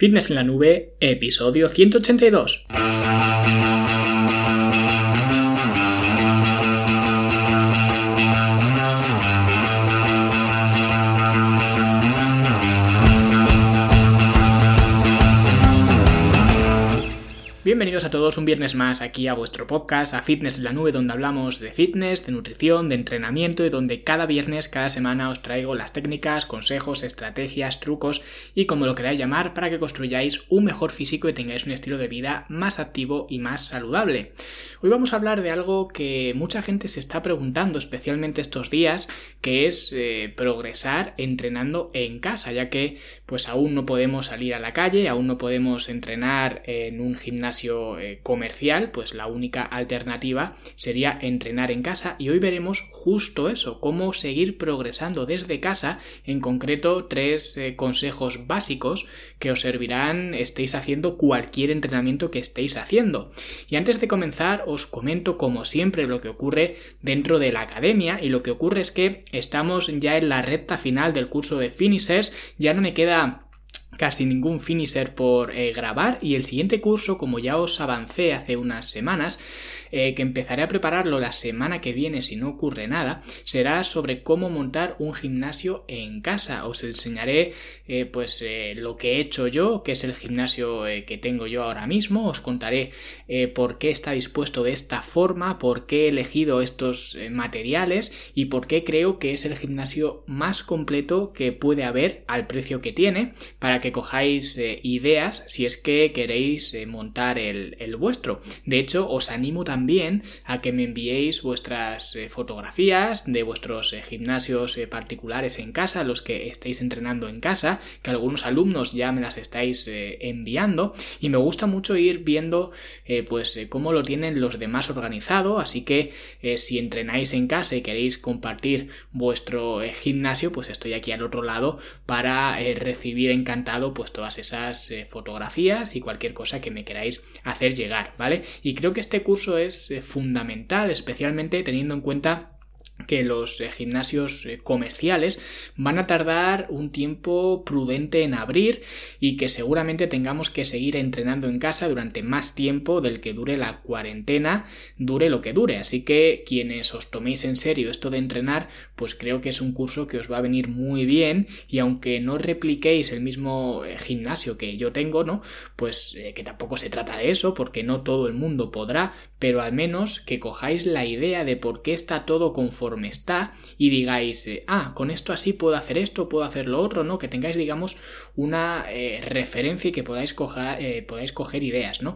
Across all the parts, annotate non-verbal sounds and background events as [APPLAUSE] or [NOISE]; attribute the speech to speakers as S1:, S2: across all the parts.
S1: Fitness en la Nube, episodio 182. A todos un viernes más aquí a vuestro podcast, a Fitness en la Nube, donde hablamos de fitness, de nutrición, de entrenamiento y donde cada viernes, cada semana os traigo las técnicas, consejos, estrategias, trucos y como lo queráis llamar para que construyáis un mejor físico y tengáis un estilo de vida más activo y más saludable. Hoy vamos a hablar de algo que mucha gente se está preguntando, especialmente estos días, que es eh, progresar entrenando en casa, ya que pues aún no podemos salir a la calle, aún no podemos entrenar en un gimnasio eh, comercial, pues la única alternativa sería entrenar en casa y hoy veremos justo eso, cómo seguir progresando desde casa, en concreto tres eh, consejos básicos que os servirán estéis haciendo cualquier entrenamiento que estéis haciendo. Y antes de comenzar os comento como siempre lo que ocurre dentro de la academia y lo que ocurre es que estamos ya en la recta final del curso de finishers, ya no me queda casi ningún finisher por eh, grabar y el siguiente curso, como ya os avancé hace unas semanas, eh, que empezaré a prepararlo la semana que viene si no ocurre nada, será sobre cómo montar un gimnasio en casa. Os enseñaré eh, pues lo que he hecho yo, que es el gimnasio que tengo yo ahora mismo, os contaré por qué está dispuesto de esta forma, por qué he elegido estos materiales y por qué creo que es el gimnasio más completo que puede haber al precio que tiene para que cojáis eh, ideas si es que queréis eh, montar el, vuestro. De hecho, os animo también a que me enviéis vuestras eh, fotografías de vuestros gimnasios particulares en casa, los que estéis entrenando en casa, que algunos alumnos ya me las estáis enviando y me gusta mucho ir viendo pues cómo lo tienen los demás organizado, así que si entrenáis en casa y queréis compartir vuestro gimnasio, pues estoy aquí al otro lado para recibir encantado pues todas esas eh, fotografías y cualquier cosa que me queráis hacer llegar, ¿vale? Y creo que este curso es eh, fundamental, especialmente teniendo en cuenta que los eh, gimnasios eh, comerciales van a tardar un tiempo prudente en abrir y que seguramente tengamos que seguir entrenando en casa durante más tiempo del que dure la cuarentena, dure lo que dure. Así que quienes os toméis en serio esto de entrenar, pues creo que es un curso que os va a venir muy bien y aunque no repliquéis el mismo eh, gimnasio que yo tengo, ¿no? Pues que tampoco se trata de eso porque no todo el mundo podrá, pero al menos que cojáis la idea de por qué está todo conforme está y digáis, eh, ah, con esto así puedo hacer esto, puedo hacer lo otro, ¿no? Que tengáis, digamos, una eh, referencia y que podáis, coger, eh, podáis coger ideas, ¿no?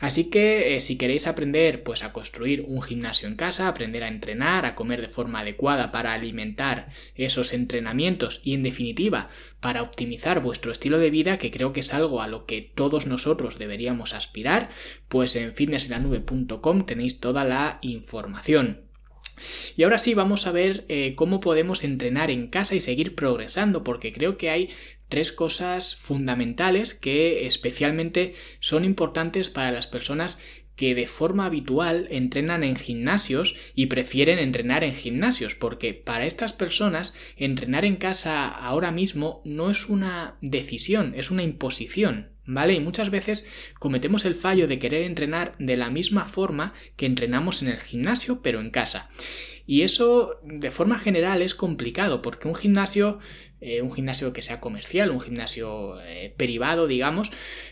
S1: Así que si queréis aprender, pues a construir un gimnasio en casa, aprender a entrenar, a comer de forma adecuada para alimentar esos entrenamientos y en definitiva para optimizar vuestro estilo de vida, que creo que es algo a lo que todos nosotros deberíamos aspirar, pues en fitnessenlanube.com tenéis toda la información. Y ahora sí vamos a ver eh, cómo podemos entrenar en casa y seguir progresando, porque creo que hay tres cosas fundamentales que especialmente son importantes para las personas que de forma habitual entrenan en gimnasios y prefieren entrenar en gimnasios, porque para estas personas entrenar en casa ahora mismo no es una decisión, es una imposición. ¿Vale? Y muchas veces cometemos el fallo de querer entrenar de la misma forma que entrenamos en el gimnasio, pero en casa. Y eso, de forma general, es complicado, porque un gimnasio, eh, un gimnasio que sea comercial, un gimnasio eh, privado, digamos,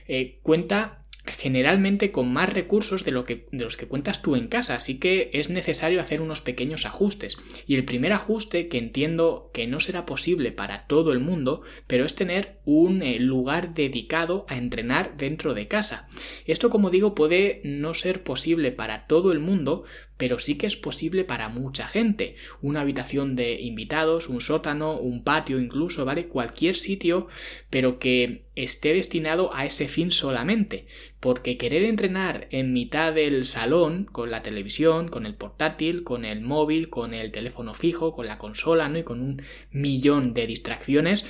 S1: eh, cuenta generalmente con más recursos de, lo que, de los que cuentas tú en casa, así que es necesario hacer unos pequeños ajustes. Y el primer ajuste, que entiendo que no será posible para todo el mundo, pero es tener un eh, lugar dedicado a entrenar dentro de casa. Esto, como digo, puede no ser posible para todo el mundo, pero sí que es posible para mucha gente. Una habitación de invitados, un sótano, un patio incluso, ¿vale? Cualquier sitio, pero que esté destinado a ese fin solamente. Porque querer entrenar en mitad del salón, con la televisión, con el portátil, con el móvil, con el teléfono fijo, con la consola, ¿no? Y con un millón de distracciones,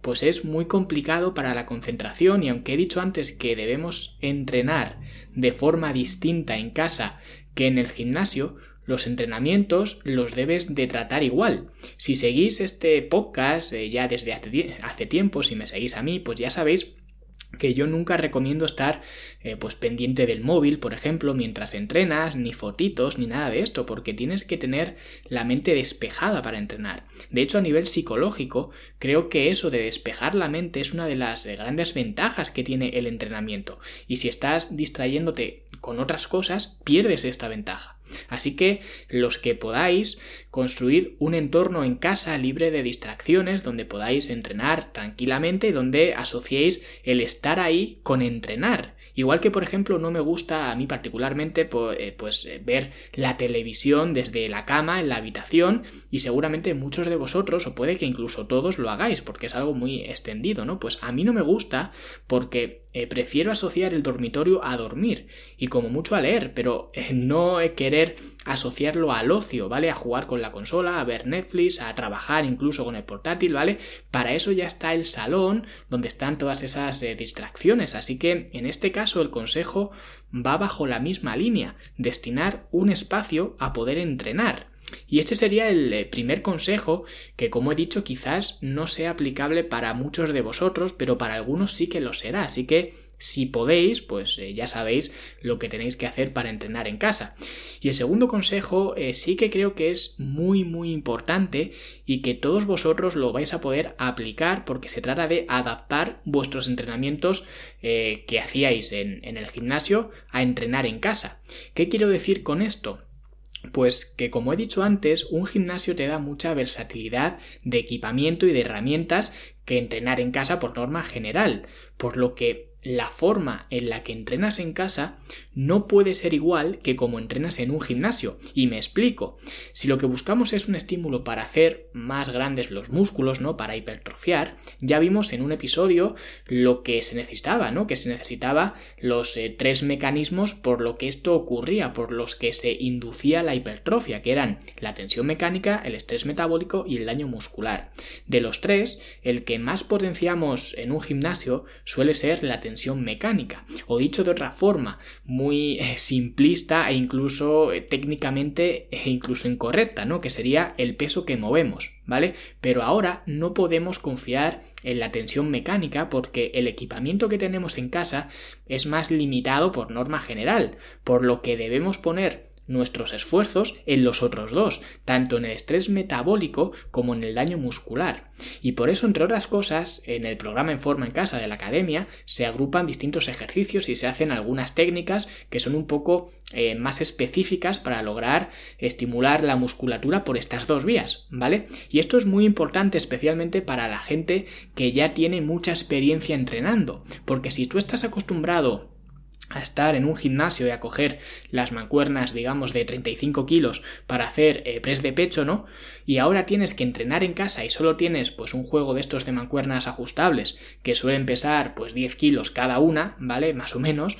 S1: pues es muy complicado para la concentración y aunque he dicho antes que debemos entrenar de forma distinta en casa que en el gimnasio, los entrenamientos los debes de tratar igual. Si seguís este podcast eh, ya desde hace, hace tiempo, si me seguís a mí, pues ya sabéis que yo nunca recomiendo estar eh, pues pendiente del móvil, por ejemplo, mientras entrenas, ni fotitos, ni nada de esto, porque tienes que tener la mente despejada para entrenar. De hecho, a nivel psicológico, creo que eso de despejar la mente es una de las eh, grandes ventajas que tiene el entrenamiento. Y si estás distrayéndote con otras cosas, pierdes esta ventaja. Así que los que podáis construir un entorno en casa libre de distracciones donde podáis entrenar tranquilamente donde asociéis el estar ahí con entrenar. Igual que por ejemplo no me gusta a mí particularmente eh, pues eh, ver la televisión desde la cama en la habitación y seguramente muchos de vosotros o puede que incluso todos lo hagáis porque es algo muy extendido, ¿no? Pues a mí no me gusta porque eh, prefiero asociar el dormitorio a dormir y como mucho a leer, pero no querer asociarlo al ocio, ¿vale? A jugar con la consola, a ver Netflix, a trabajar incluso con el portátil, ¿vale? Para eso ya está el salón donde están todas esas eh, distracciones. Así que en este caso el consejo va bajo la misma línea, destinar un espacio a poder entrenar. Y este sería el eh, primer consejo que, como he dicho, quizás no sea aplicable para muchos de vosotros, pero para algunos sí que lo será. Así que si podéis, pues eh, ya sabéis lo que tenéis que hacer para entrenar en casa. Y el segundo consejo eh, sí que creo que es muy muy importante y que todos vosotros lo vais a poder aplicar porque se trata de adaptar vuestros entrenamientos que hacíais en, en el gimnasio a entrenar en casa. ¿Qué quiero decir con esto? Pues que como he dicho antes, un gimnasio te da mucha versatilidad de equipamiento y de herramientas que entrenar en casa por norma general, por lo que la forma en la que entrenas en casa no puede ser igual que como entrenas en un gimnasio. Y me explico. Si lo que buscamos es un estímulo para hacer más grandes los músculos, ¿no? Para hipertrofiar, ya vimos en un episodio lo que se necesitaba, ¿no? Que se necesitaba los eh, tres mecanismos por lo que esto ocurría, por los que se inducía la hipertrofia, que eran la tensión mecánica, el estrés metabólico y el daño muscular. De los tres, el que más potenciamos en un gimnasio suele ser la tensión mecánica. O dicho de otra forma, muy eh, simplista e incluso eh, técnicamente e incluso incorrecta, ¿no? Que sería el peso que movemos, ¿vale? Pero ahora no podemos confiar en la tensión mecánica porque el equipamiento que tenemos en casa es más limitado por norma general, por lo que debemos poner nuestros esfuerzos en los otros dos, tanto en el estrés metabólico como en el daño muscular. Y por eso, entre otras cosas, en el programa En Forma en Casa de la Academia se agrupan distintos ejercicios y se hacen algunas técnicas que son un poco eh, más específicas para lograr estimular la musculatura por estas dos vías, ¿vale? Y esto es muy importante especialmente para la gente que ya tiene mucha experiencia entrenando, porque si tú estás acostumbrado a estar en un gimnasio y a coger las mancuernas, digamos, de 35 kilos para hacer eh, press de pecho, ¿no? Y ahora tienes que entrenar en casa y solo tienes, pues, un juego de estos de mancuernas ajustables que suelen pesar, pues, 10 kilos cada una, ¿vale? Más o menos.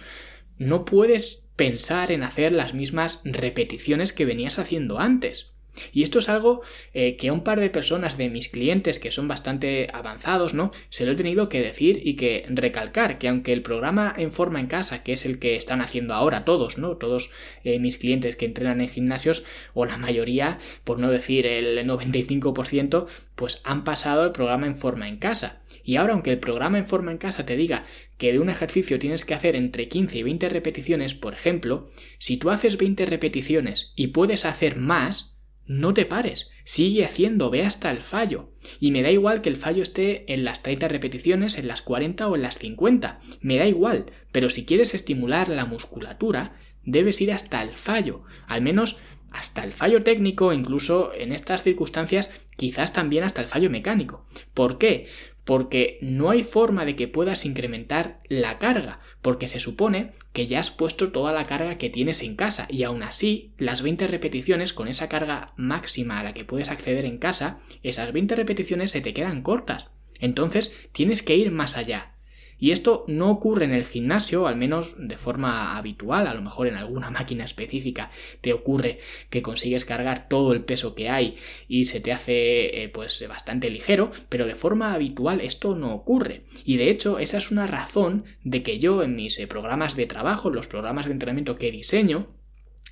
S1: No puedes pensar en hacer las mismas repeticiones que venías haciendo antes. Y esto es algo eh, que a un par de personas de mis clientes que son bastante avanzados, ¿no? Se lo he tenido que decir y que recalcar que aunque el programa en forma en casa, que es el que están haciendo ahora todos, ¿no? Todos eh, mis clientes que entrenan en gimnasios, o la mayoría, por no decir el 95%, pues han pasado el programa en forma en casa. Y ahora, aunque el programa en forma en casa te diga que de un ejercicio tienes que hacer entre 15 y 20 repeticiones, por ejemplo, si tú haces 20 repeticiones y puedes hacer más, no te pares, sigue haciendo, ve hasta el fallo. Y me da igual que el fallo esté en las 30 repeticiones, en las 40 o en las 50, me da igual, pero si quieres estimular la musculatura, debes ir hasta el fallo, al menos hasta el fallo técnico, incluso en estas circunstancias, quizás también hasta el fallo mecánico. ¿Por qué? Porque no hay forma de que puedas incrementar la carga, porque se supone que ya has puesto toda la carga que tienes en casa y aún así las 20 repeticiones con esa carga máxima a la que puedes acceder en casa, esas 20 repeticiones se te quedan cortas. Entonces tienes que ir más allá. Y esto no ocurre en el gimnasio, al menos de forma habitual, a lo mejor en alguna [LAUGHS] máquina específica te ocurre que consigues cargar todo el peso que hay y se te hace eh, pues bastante ligero, pero de forma habitual esto no ocurre. Y de hecho esa es una razón de que yo en mis eh, programas de trabajo, los programas de entrenamiento que diseño,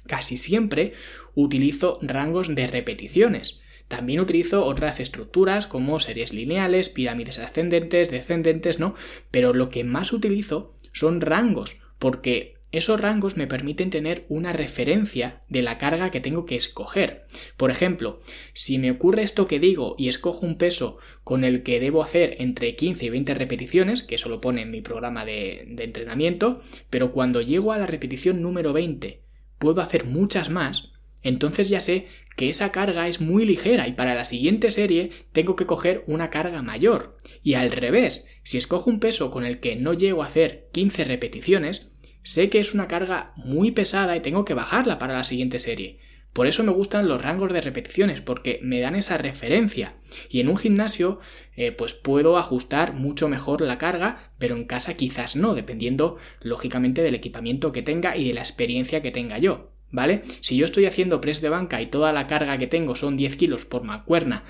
S1: casi siempre utilizo rangos de repeticiones También utilizo otras estructuras como series lineales, pirámides ascendentes, descendentes, ¿no? Pero lo que más utilizo son rangos, porque esos rangos me permiten tener una referencia de la carga que tengo que escoger. Por ejemplo, si me ocurre esto que digo y escojo un peso con el que debo hacer entre 15 y 20 repeticiones, que eso lo pone en mi programa de, de entrenamiento, pero cuando llego a la repetición número 20 puedo hacer muchas más, entonces ya sé que esa carga es muy ligera y para la siguiente serie tengo que coger una carga mayor. Y al revés, si escojo un peso con el que no llego a hacer 15 repeticiones, sé que es una carga muy pesada y tengo que bajarla para la siguiente serie. Por eso me gustan los rangos de repeticiones, porque me dan esa referencia. Y en un gimnasio, eh, pues puedo ajustar mucho mejor la carga, pero en casa quizás no, dependiendo, lógicamente, del equipamiento que tenga y de la experiencia que tenga yo. ¿Vale? Si yo estoy haciendo press de banca y toda la carga que tengo son 10 kilos por mancuerna,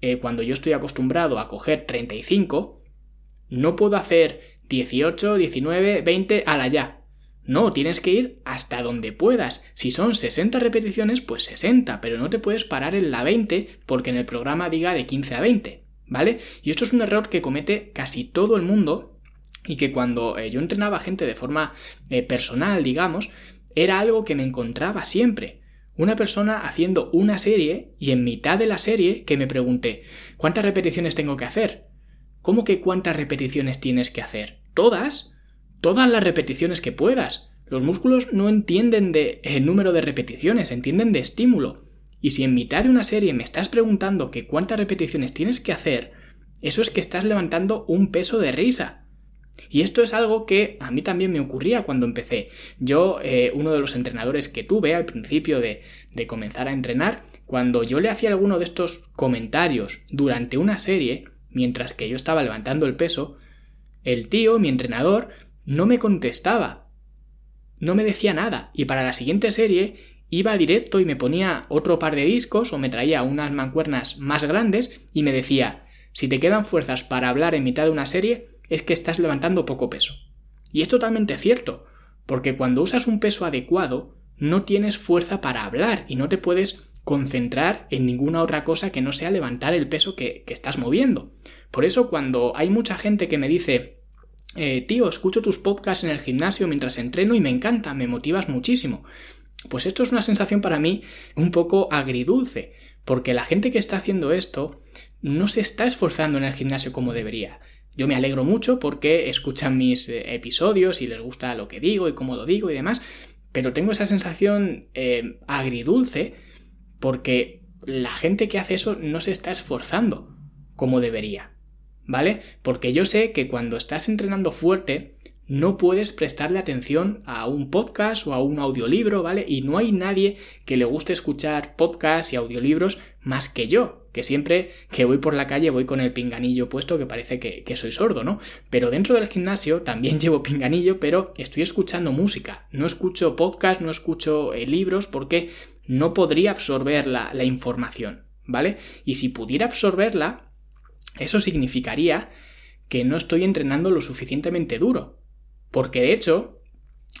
S1: eh, cuando yo estoy acostumbrado a coger 35, no puedo hacer 18, 19, 20 a la ya. No, tienes que ir hasta donde puedas. Si son 60 repeticiones, pues 60, pero no te puedes parar en la 20 porque en el programa diga de 15 a 20, ¿vale? Y esto es un error que comete casi todo el mundo y que cuando eh, yo entrenaba gente de forma eh, personal, digamos, era algo que me encontraba siempre. Una persona haciendo una serie y en mitad de la serie que me pregunté ¿cuántas repeticiones tengo que hacer? ¿Cómo que cuántas repeticiones tienes que hacer? ¿Todas? todas las repeticiones que puedas. Los músculos no entienden de el número de repeticiones, entienden de estímulo. Y si en mitad de una serie me estás preguntando que cuántas repeticiones tienes que hacer, eso es que estás levantando un peso de risa. Y esto es algo que a mí también me ocurría cuando empecé. Yo, eh, uno de los entrenadores que tuve al principio de, de comenzar a entrenar, cuando yo le hacía alguno de estos comentarios durante una serie, mientras que yo estaba levantando el peso, el tío, mi entrenador, no me contestaba. No me decía nada. Y para la siguiente serie iba directo y me ponía otro par de discos o me traía unas mancuernas más grandes y me decía, si te quedan fuerzas para hablar en mitad de una serie, es que estás levantando poco peso. Y es totalmente cierto, porque cuando usas un peso adecuado, no tienes fuerza para hablar y no te puedes concentrar en ninguna otra cosa que no sea levantar el peso que, que estás moviendo. Por eso cuando hay mucha gente que me dice, eh, tío, escucho tus podcasts en el gimnasio mientras entreno y me encanta, me motivas muchísimo. Pues esto es una sensación para mí un poco agridulce, porque la gente que está haciendo esto no se está esforzando en el gimnasio como debería. Yo me alegro mucho porque escuchan mis eh, episodios y les gusta lo que digo y cómo lo digo y demás, pero tengo esa sensación eh, agridulce porque la gente que hace eso no se está esforzando como debería. ¿vale? Porque yo sé que cuando estás entrenando fuerte, no puedes prestarle atención a un podcast o a un audiolibro, ¿vale? Y no hay nadie que le guste escuchar podcasts y audiolibros más que yo, que siempre que voy por la calle voy con el pinganillo puesto que parece que, soy sordo, ¿no? Pero dentro del gimnasio también [LAUGHS] llevo pinganillo, pero estoy escuchando música, no escucho podcast, no escucho eh, libros porque no podría absorber la, la información, ¿vale? Y si pudiera absorberla, eso significaría que no estoy entrenando lo suficientemente duro. Porque de hecho,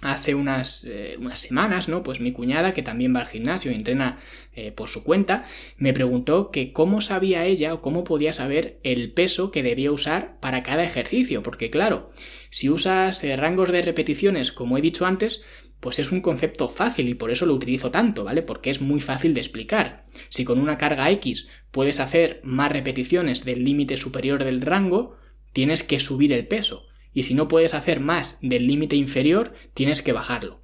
S1: hace unas, eh, unas, semanas, ¿no? Pues mi cuñada, que también va al gimnasio y entrena eh, por su cuenta, me preguntó que cómo sabía ella o cómo podía saber el peso que debía usar para cada ejercicio. Porque claro, si usas eh, rangos de repeticiones, como he dicho antes, pues es un concepto fácil y por eso lo utilizo tanto, ¿vale? Porque es muy fácil de explicar. Si con una carga X puedes hacer más repeticiones del límite superior del rango, tienes que subir el peso. Y si no puedes hacer más del límite inferior, tienes que bajarlo.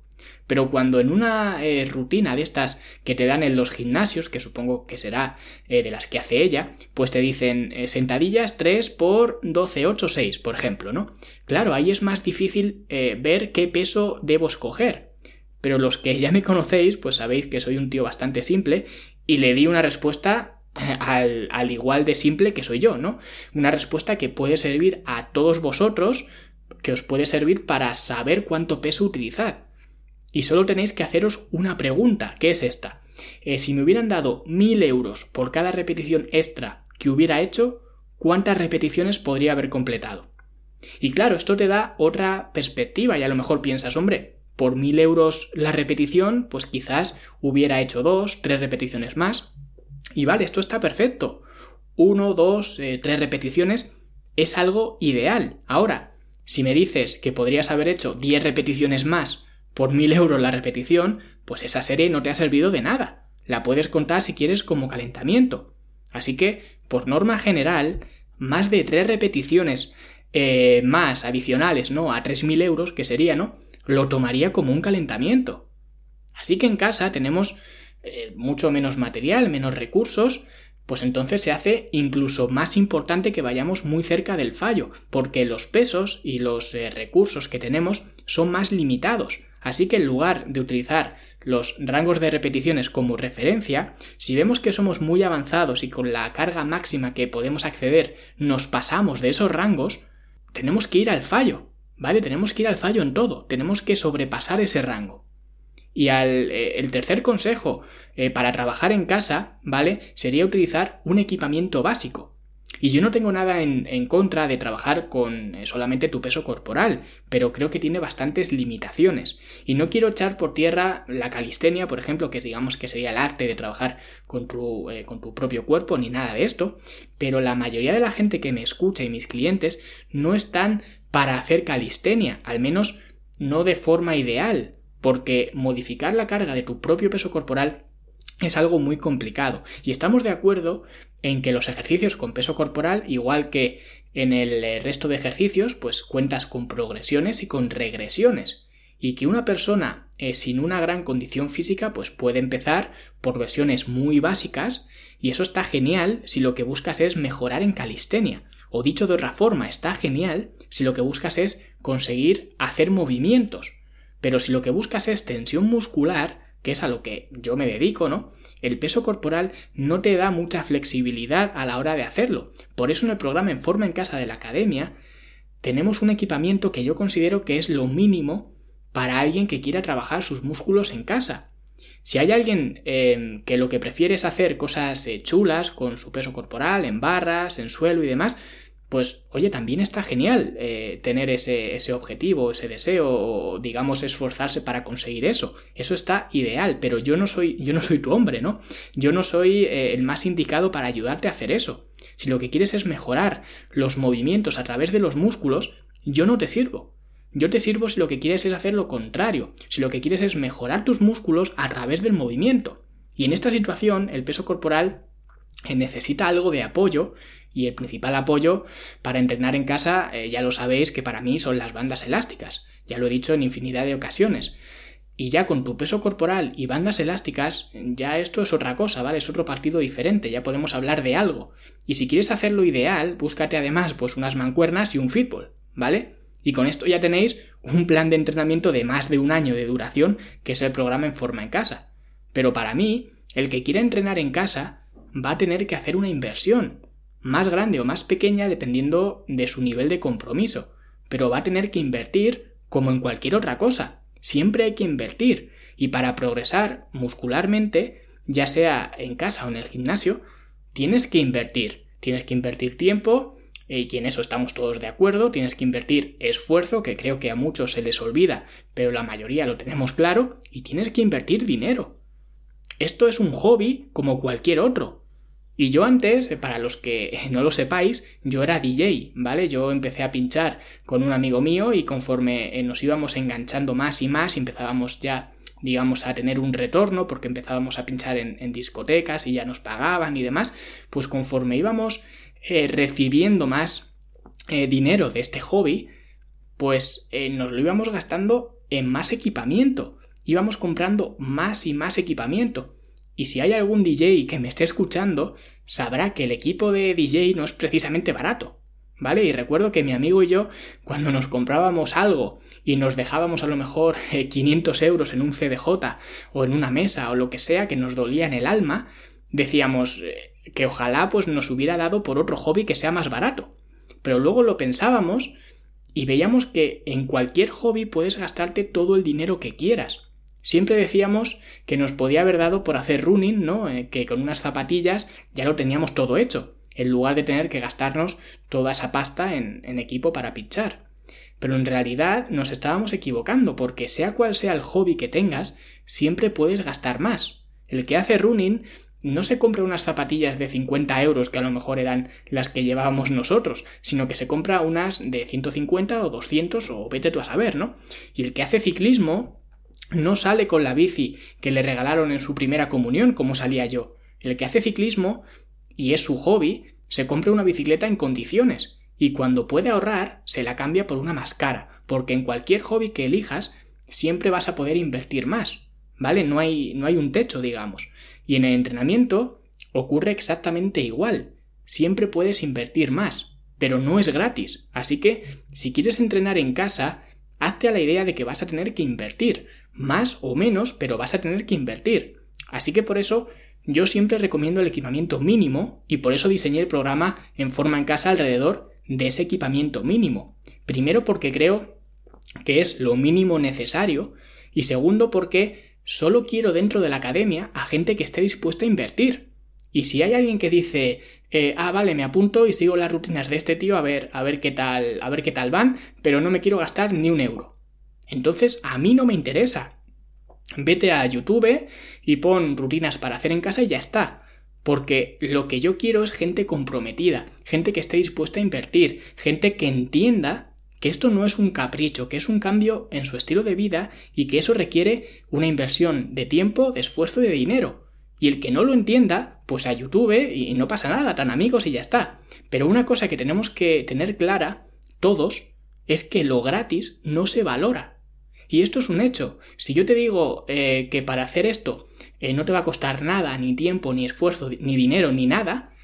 S1: Pero cuando en una eh, rutina de estas que te dan en los gimnasios, que supongo que será eh, de las que hace ella, pues te dicen eh, sentadillas 3 por 12, 8, 6, por ejemplo, ¿no? Claro, ahí es más difícil ver qué peso debo escoger. Pero los que ya me conocéis, pues sabéis que soy un tío bastante simple y le di una respuesta [CLEARS THROAT] al, al, igual de simple que soy yo, ¿no? Una respuesta que puede servir a todos vosotros, que os puede servir para saber cuánto peso utilizar. Y solo tenéis que haceros una pregunta, que es esta. Eh, si me hubieran dado mil euros por cada repetición extra que hubiera hecho, ¿cuántas repeticiones podría haber completado? Y claro, esto te da otra perspectiva y a lo mejor piensas, hombre, por mil euros la repetición, pues quizás hubiera hecho dos, tres repeticiones más. Y vale, esto está perfecto. Uno, dos, eh, tres repeticiones es algo ideal. Ahora, si me dices que podrías haber hecho 10 repeticiones más por 1000 euros la repetición, pues esa serie no te ha servido de nada. La puedes contar si quieres como calentamiento. Así que, por norma general, más de 3 repeticiones eh, más adicionales, ¿no? A 3.000 euros, que sería, ¿no? Lo tomaría como un calentamiento. Así que en casa tenemos eh, mucho menos material, menos recursos, pues entonces se hace incluso más importante que vayamos muy cerca del fallo, porque los pesos y los eh, recursos que tenemos son más limitados. Así que en lugar de utilizar los rangos de repeticiones como referencia, si vemos que somos muy avanzados y con la carga máxima que podemos acceder nos pasamos de esos rangos, tenemos que ir al fallo, ¿vale? Tenemos que ir al fallo en todo, tenemos que sobrepasar ese rango. Y al, eh, el tercer consejo eh, para trabajar en casa, ¿vale? Sería utilizar un equipamiento básico. Y yo no tengo nada en, en contra de trabajar con eh, solamente tu peso corporal, pero creo que tiene bastantes limitaciones. Y no quiero echar por tierra la calistenia, por ejemplo, que digamos que sería el arte de trabajar con tu, con tu propio cuerpo, ni nada de esto, pero la mayoría de la gente que me escucha y mis clientes no están para hacer calistenia, al menos no de forma ideal porque modificar la carga de tu propio peso corporal es algo muy complicado. Y estamos de acuerdo en que los ejercicios con peso corporal, igual que en el eh, resto de ejercicios, pues cuentas con progresiones y con regresiones. Y que una persona eh, sin una gran condición física, pues puede empezar por versiones muy básicas, y eso está genial si lo que buscas es mejorar en calistenia. O dicho de otra forma, está genial si lo que buscas es conseguir hacer movimientos pero si lo que buscas es tensión muscular, que es a lo que yo me dedico, ¿no? El peso corporal no te da mucha flexibilidad a la hora de hacerlo. Por eso en el programa En Forma en Casa de la Academia tenemos un equipamiento que yo considero que es lo mínimo para alguien que quiera trabajar sus músculos en casa. Si hay alguien eh, que lo que prefiere es hacer cosas eh, chulas con su peso corporal, en barras, en suelo y demás, pues oye, también está genial eh, tener ese, ese, objetivo, ese deseo, o digamos esforzarse para conseguir eso. Eso está ideal, pero yo no soy, yo no soy tu hombre, ¿no? Yo no soy eh, el más indicado para ayudarte a hacer eso. Si lo que quieres es mejorar los movimientos a través de los músculos, yo no te sirvo. Yo te sirvo si lo que quieres es hacer lo contrario, si lo que quieres es mejorar tus músculos a través del movimiento. Y en esta situación, el peso corporal necesita algo de apoyo y el principal apoyo para entrenar en casa, eh, ya lo sabéis que para mí son las bandas elásticas, ya lo he dicho en infinidad de ocasiones. Y ya con tu peso corporal y bandas elásticas, ya esto es otra cosa, ¿vale? Es otro partido diferente, ya podemos hablar de algo. Y si quieres hacerlo ideal, búscate además pues unas mancuernas y un fútbol, ¿vale? Y con esto ya tenéis un plan de entrenamiento de más de un año de duración, que es el programa en forma en casa. Pero para mí, el que quiera entrenar en casa va a tener que hacer una inversión, más grande o más pequeña dependiendo de su nivel de compromiso, pero va a tener que invertir como en cualquier otra cosa. Siempre hay que invertir y para progresar muscularmente, ya sea en casa o en el gimnasio, tienes que invertir. Tienes que invertir tiempo, y en eso estamos todos de acuerdo, tienes que invertir esfuerzo, que creo que a muchos se les olvida, pero la mayoría lo tenemos claro, y tienes que invertir dinero. Esto es un hobby como cualquier otro, y yo antes, eh, para los que [LAUGHS] no lo sepáis, yo era DJ, ¿vale? Yo empecé a pinchar con un amigo mío y conforme eh, nos íbamos enganchando más y más, empezábamos ya, digamos, a tener un retorno porque empezábamos a pinchar en, discotecas y ya nos pagaban y demás, pues conforme íbamos eh, recibiendo más dinero de este hobby, pues nos lo íbamos gastando en más equipamiento, íbamos comprando más y más equipamiento. Y si hay algún DJ que me esté escuchando, sabrá que el equipo de DJ no es precisamente barato. ¿Vale? Y recuerdo que mi amigo y yo, cuando nos comprábamos algo y nos dejábamos a lo mejor 500 eh, euros en un CDJ o en una mesa o lo que sea que nos dolía en el alma, decíamos eh, que ojalá pues nos hubiera dado por otro hobby que sea más barato. Pero luego lo pensábamos y veíamos que en cualquier hobby puedes gastarte todo el dinero que quieras. Siempre decíamos que nos podía haber dado por hacer running, ¿no? Eh, que con unas zapatillas ya lo teníamos todo hecho, en lugar de tener que gastarnos toda esa pasta en, en equipo para pinchar. Pero en realidad nos estábamos equivocando, porque sea cual sea el hobby que tengas, siempre puedes gastar más. El que hace running no se compra unas zapatillas de 50 euros, que a lo mejor eran las que llevábamos nosotros, sino que se compra unas de 150 o 200 o vete tú a saber, ¿no? Y el que hace ciclismo no sale con la bici que le regalaron en su primera comunión, como salía yo. El que hace ciclismo, y es su hobby, se compra una bicicleta en condiciones, y cuando puede ahorrar, se la cambia por una más cara, porque en cualquier hobby que elijas, siempre vas a poder invertir más, ¿vale? No hay, no hay un techo, digamos. Y en el entrenamiento ocurre exactamente igual. Siempre puedes invertir más, pero no es gratis. Así que, si quieres entrenar en casa, hazte a la idea de que vas a tener que invertir. Más o menos, pero vas a tener que invertir. Así que por eso yo siempre recomiendo el equipamiento mínimo y por eso diseñé el programa en forma en casa alrededor de ese equipamiento mínimo. Primero porque creo que es lo mínimo necesario y segundo porque solo quiero dentro de la academia a gente que esté dispuesta a invertir. Y si hay alguien que dice, eh, ah, vale, me apunto y sigo las rutinas de este tío a ver, a ver qué tal, a ver qué tal van, pero no me quiero gastar ni un euro. Entonces a mí no me interesa. Vete a YouTube y pon rutinas para hacer en casa y ya está. Porque lo que yo quiero es gente comprometida, gente que esté dispuesta a invertir, gente que entienda que esto no es un capricho, que es un cambio en su estilo de vida y que eso requiere una inversión de tiempo, de esfuerzo y de dinero. Y el que no lo entienda, pues a YouTube y no pasa nada, tan amigos y ya está. Pero una cosa que tenemos que tener clara, todos, es que lo gratis no se valora. Y esto es un hecho. Si yo te digo eh, que para hacer esto eh, no te va a costar nada, ni tiempo, ni esfuerzo, ni dinero, ni nada,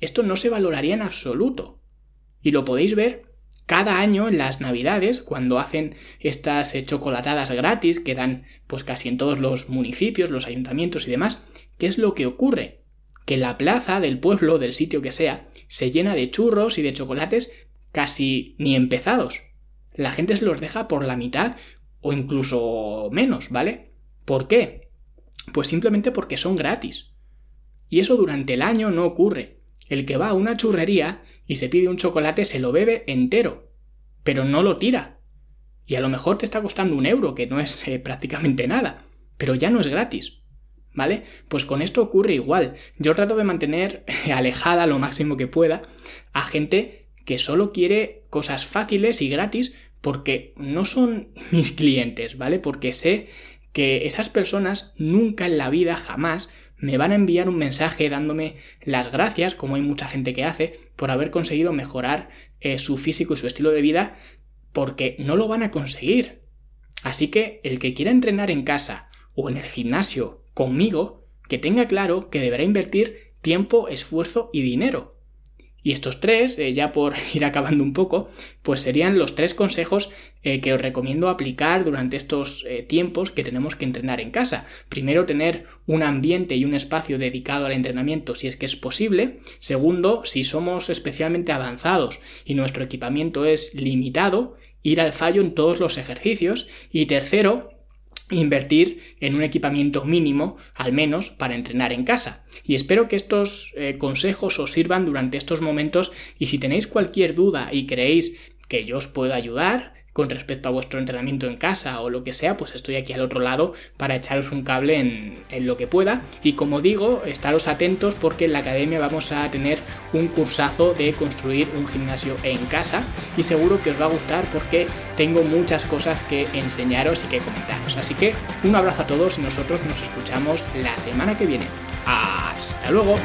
S1: esto no se valoraría en absoluto. Y lo podéis ver cada año en las navidades, cuando hacen estas eh, chocolatadas gratis que dan pues casi en todos los municipios, los ayuntamientos y demás, ¿qué es lo que ocurre? Que la plaza del pueblo, del sitio que sea, se llena de churros y de chocolates casi ni empezados. La gente se los deja por la mitad o incluso menos, ¿vale? ¿Por qué? Pues simplemente porque son gratis. Y eso durante el año no ocurre. El que va a una churrería y se pide un chocolate se lo bebe entero, pero no lo tira. Y a lo mejor te está costando un euro, que no es eh, prácticamente nada, pero ya no es gratis. ¿Vale? Pues con esto ocurre igual. Yo trato de mantener [LAUGHS] alejada lo máximo que pueda a gente que solo quiere cosas fáciles y gratis porque no son [LAUGHS] mis clientes, ¿vale? Porque sé que esas personas nunca en la vida jamás me van a enviar un mensaje dándome las gracias, como hay mucha gente que hace, por haber conseguido mejorar eh, su físico y su estilo de vida, porque no lo van a conseguir. Así que el que quiera entrenar en casa o en el gimnasio conmigo, que tenga claro que deberá invertir tiempo, esfuerzo y dinero. Y estos tres, eh, ya por [LAUGHS] ir acabando un poco, pues serían los tres consejos eh, que os recomiendo aplicar durante estos eh, tiempos que tenemos que entrenar en casa. Primero, tener un ambiente y un espacio dedicado al entrenamiento si es que es posible. Segundo, si somos especialmente avanzados y nuestro equipamiento es limitado, ir al fallo en todos los ejercicios. Y tercero, invertir en un equipamiento mínimo, al menos, para entrenar en casa. Y espero que estos eh, consejos os sirvan durante estos momentos y si tenéis cualquier duda y creéis que yo os puedo ayudar, con respecto a vuestro entrenamiento en casa o lo que sea, pues estoy aquí al otro lado para echaros un cable en, lo que pueda. Y como digo, estaros atentos porque en la academia vamos a tener un cursazo de construir un gimnasio en casa y seguro que os va a gustar porque tengo muchas cosas que enseñaros y que comentaros. Así que un abrazo a todos y nosotros nos escuchamos la semana que viene. Hasta luego.